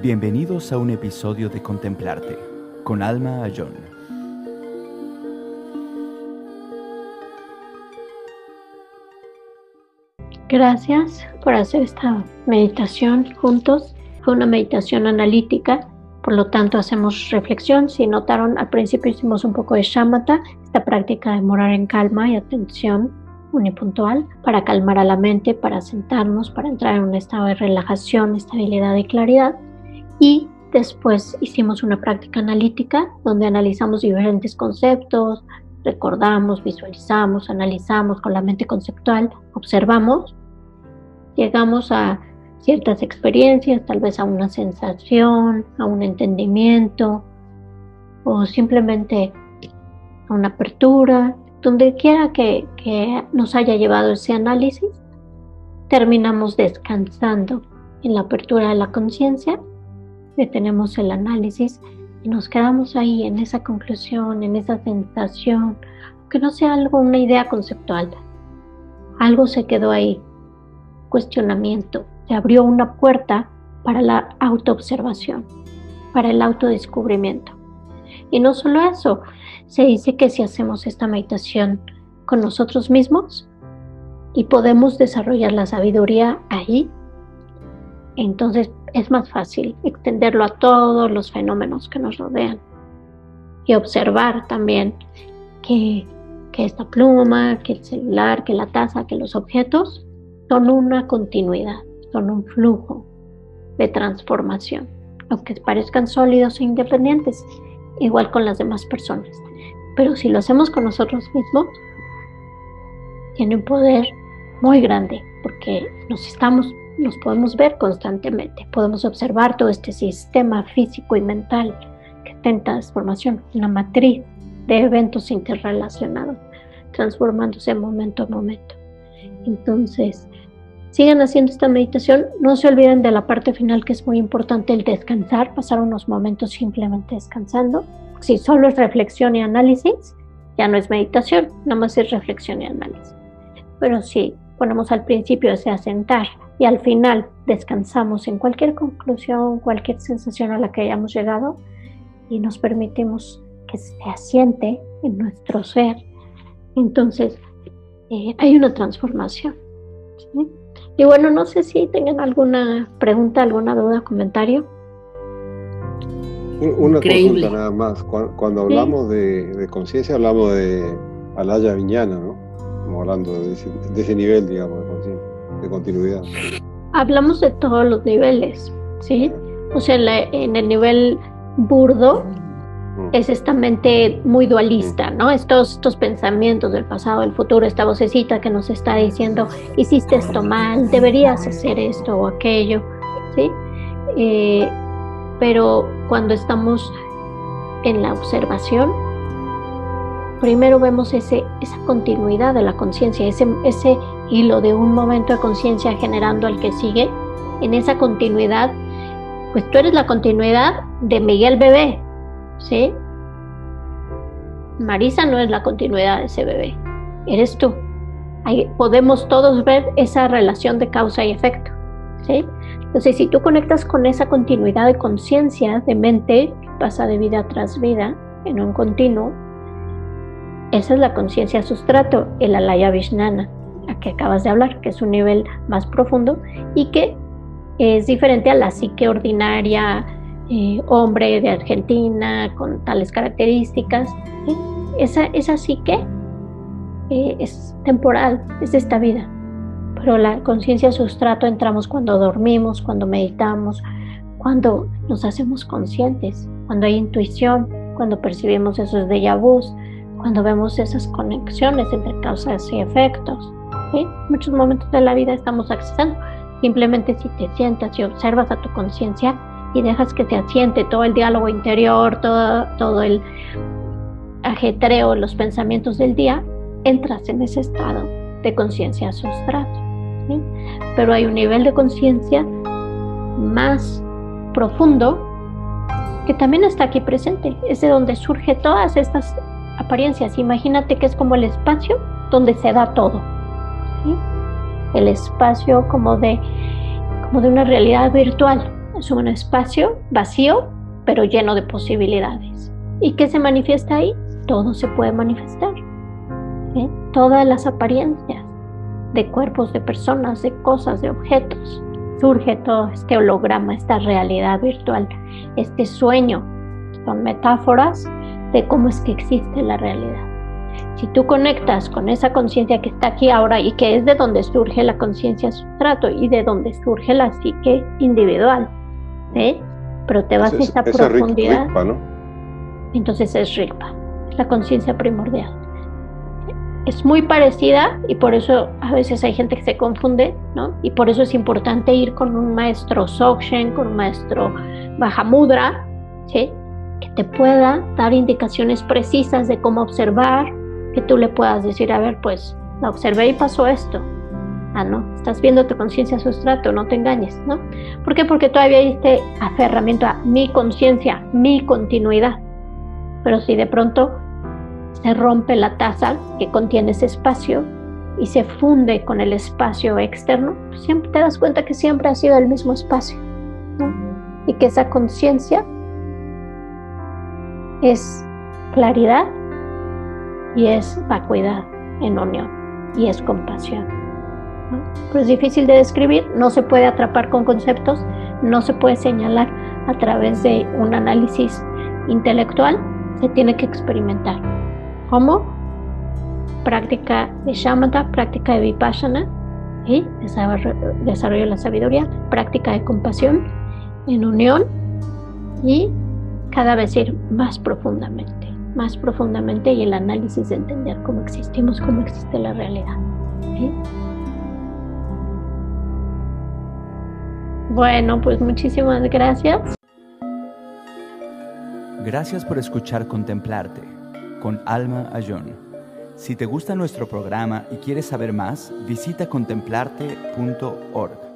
Bienvenidos a un episodio de Contemplarte con Alma Ayón. Gracias por hacer esta meditación juntos. Fue una meditación analítica, por lo tanto hacemos reflexión. Si notaron, al principio hicimos un poco de shamatha, esta práctica de morar en calma y atención unipuntual para calmar a la mente, para sentarnos, para entrar en un estado de relajación, estabilidad y claridad. Y después hicimos una práctica analítica donde analizamos diferentes conceptos, recordamos, visualizamos, analizamos con la mente conceptual, observamos, llegamos a ciertas experiencias, tal vez a una sensación, a un entendimiento o simplemente a una apertura, donde quiera que, que nos haya llevado ese análisis, terminamos descansando en la apertura de la conciencia detenemos el análisis y nos quedamos ahí en esa conclusión, en esa sensación, que no sea algo, una idea conceptual. Algo se quedó ahí, cuestionamiento, se abrió una puerta para la autoobservación, para el autodescubrimiento. Y no solo eso, se dice que si hacemos esta meditación con nosotros mismos y podemos desarrollar la sabiduría ahí, entonces es más fácil extenderlo a todos los fenómenos que nos rodean y observar también que, que esta pluma, que el celular, que la taza, que los objetos son una continuidad, son un flujo de transformación, aunque parezcan sólidos e independientes, igual con las demás personas. Pero si lo hacemos con nosotros mismos, tiene un poder muy grande, porque nos estamos nos podemos ver constantemente, podemos observar todo este sistema físico y mental que está en transformación, una matriz de eventos interrelacionados, transformándose momento a momento. Entonces, sigan haciendo esta meditación, no se olviden de la parte final que es muy importante, el descansar, pasar unos momentos simplemente descansando. Si solo es reflexión y análisis, ya no es meditación, nada más es reflexión y análisis. Pero si ponemos al principio ese asentar, y al final descansamos en cualquier conclusión, cualquier sensación a la que hayamos llegado y nos permitimos que se asiente en nuestro ser, entonces eh, hay una transformación. Y bueno, no sé si tengan alguna pregunta, alguna duda, comentario. Una consulta nada más. Cuando, hablamos de, conciencia, hablamos de Alaya Viñana, ¿no? Estamos hablando de ese nivel, digamos, de conciencia de continuidad. Hablamos de todos los niveles, ¿sí? O sea, en el nivel burdo mm. es esta mente muy dualista, ¿no? Estos, estos pensamientos del pasado, del futuro, esta vocecita que nos está diciendo, hiciste esto mal, deberías hacer esto o aquello, ¿sí? Eh, pero cuando estamos en la observación, primero vemos ese, esa continuidad de la conciencia, ese, ese hilo de un momento de conciencia generando al que sigue, en esa continuidad, pues tú eres la continuidad de Miguel Bebé, ¿sí? Marisa no es la continuidad de ese bebé, eres tú. Ahí podemos todos ver esa relación de causa y efecto, ¿sí? Entonces, si tú conectas con esa continuidad de conciencia, de mente, que pasa de vida tras vida en un continuo, esa es la conciencia sustrato, el alaya vishnana, a que acabas de hablar, que es un nivel más profundo y que es diferente a la psique ordinaria, eh, hombre de Argentina, con tales características. Esa, esa psique eh, es temporal, es de esta vida. Pero la conciencia sustrato entramos cuando dormimos, cuando meditamos, cuando nos hacemos conscientes, cuando hay intuición, cuando percibimos esos déjà vus, cuando vemos esas conexiones entre causas y efectos. En muchos momentos de la vida estamos accesando. Simplemente si te sientas y observas a tu conciencia y dejas que se asiente todo el diálogo interior, todo, todo el ajetreo, los pensamientos del día, entras en ese estado de conciencia sustrato. Pero hay un nivel de conciencia más profundo que también está aquí presente. Es de donde surge todas estas apariencias. Imagínate que es como el espacio donde se da todo. El espacio como de, como de una realidad virtual. Es un espacio vacío, pero lleno de posibilidades. ¿Y qué se manifiesta ahí? Todo se puede manifestar. Todas las apariencias de cuerpos, de personas, de cosas, de objetos. Surge todo este holograma, esta realidad virtual, este sueño. Son metáforas de cómo es que existe la realidad. Si tú conectas con esa conciencia que está aquí ahora y que es de donde surge la conciencia sustrato y de donde surge la psique individual, ¿eh? pero te vas a esa profundidad. Entonces es Rigpa, es la conciencia primordial. Es muy parecida y por eso a veces hay gente que se confunde, ¿no? Y por eso es importante ir con un maestro Sokshen, con un maestro Bahamudra, ¿sí? Que te pueda dar indicaciones precisas de cómo observar, que tú le puedas decir, a ver, pues la observé y pasó esto. Ah, no, estás viendo tu conciencia sustrato, no te engañes, ¿no? ¿Por qué? Porque todavía hay este aferramiento a mi conciencia, mi continuidad. Pero si de pronto se rompe la taza que contiene ese espacio y se funde con el espacio externo, pues siempre te das cuenta que siempre ha sido el mismo espacio, ¿no? Y que esa conciencia es claridad y es vacuidad en unión y es compasión. Pero es difícil de describir, no se puede atrapar con conceptos, no se puede señalar a través de un análisis intelectual, se tiene que experimentar. ¿Cómo? Práctica de shamatha, práctica de vipassana, y desarrollo de la sabiduría, práctica de compasión en unión y cada vez ir más profundamente, más profundamente y el análisis de entender cómo existimos, cómo existe la realidad. Bueno, pues muchísimas gracias. Gracias por escuchar Contemplarte con Alma Ayón. Si te gusta nuestro programa y quieres saber más, visita contemplarte.org.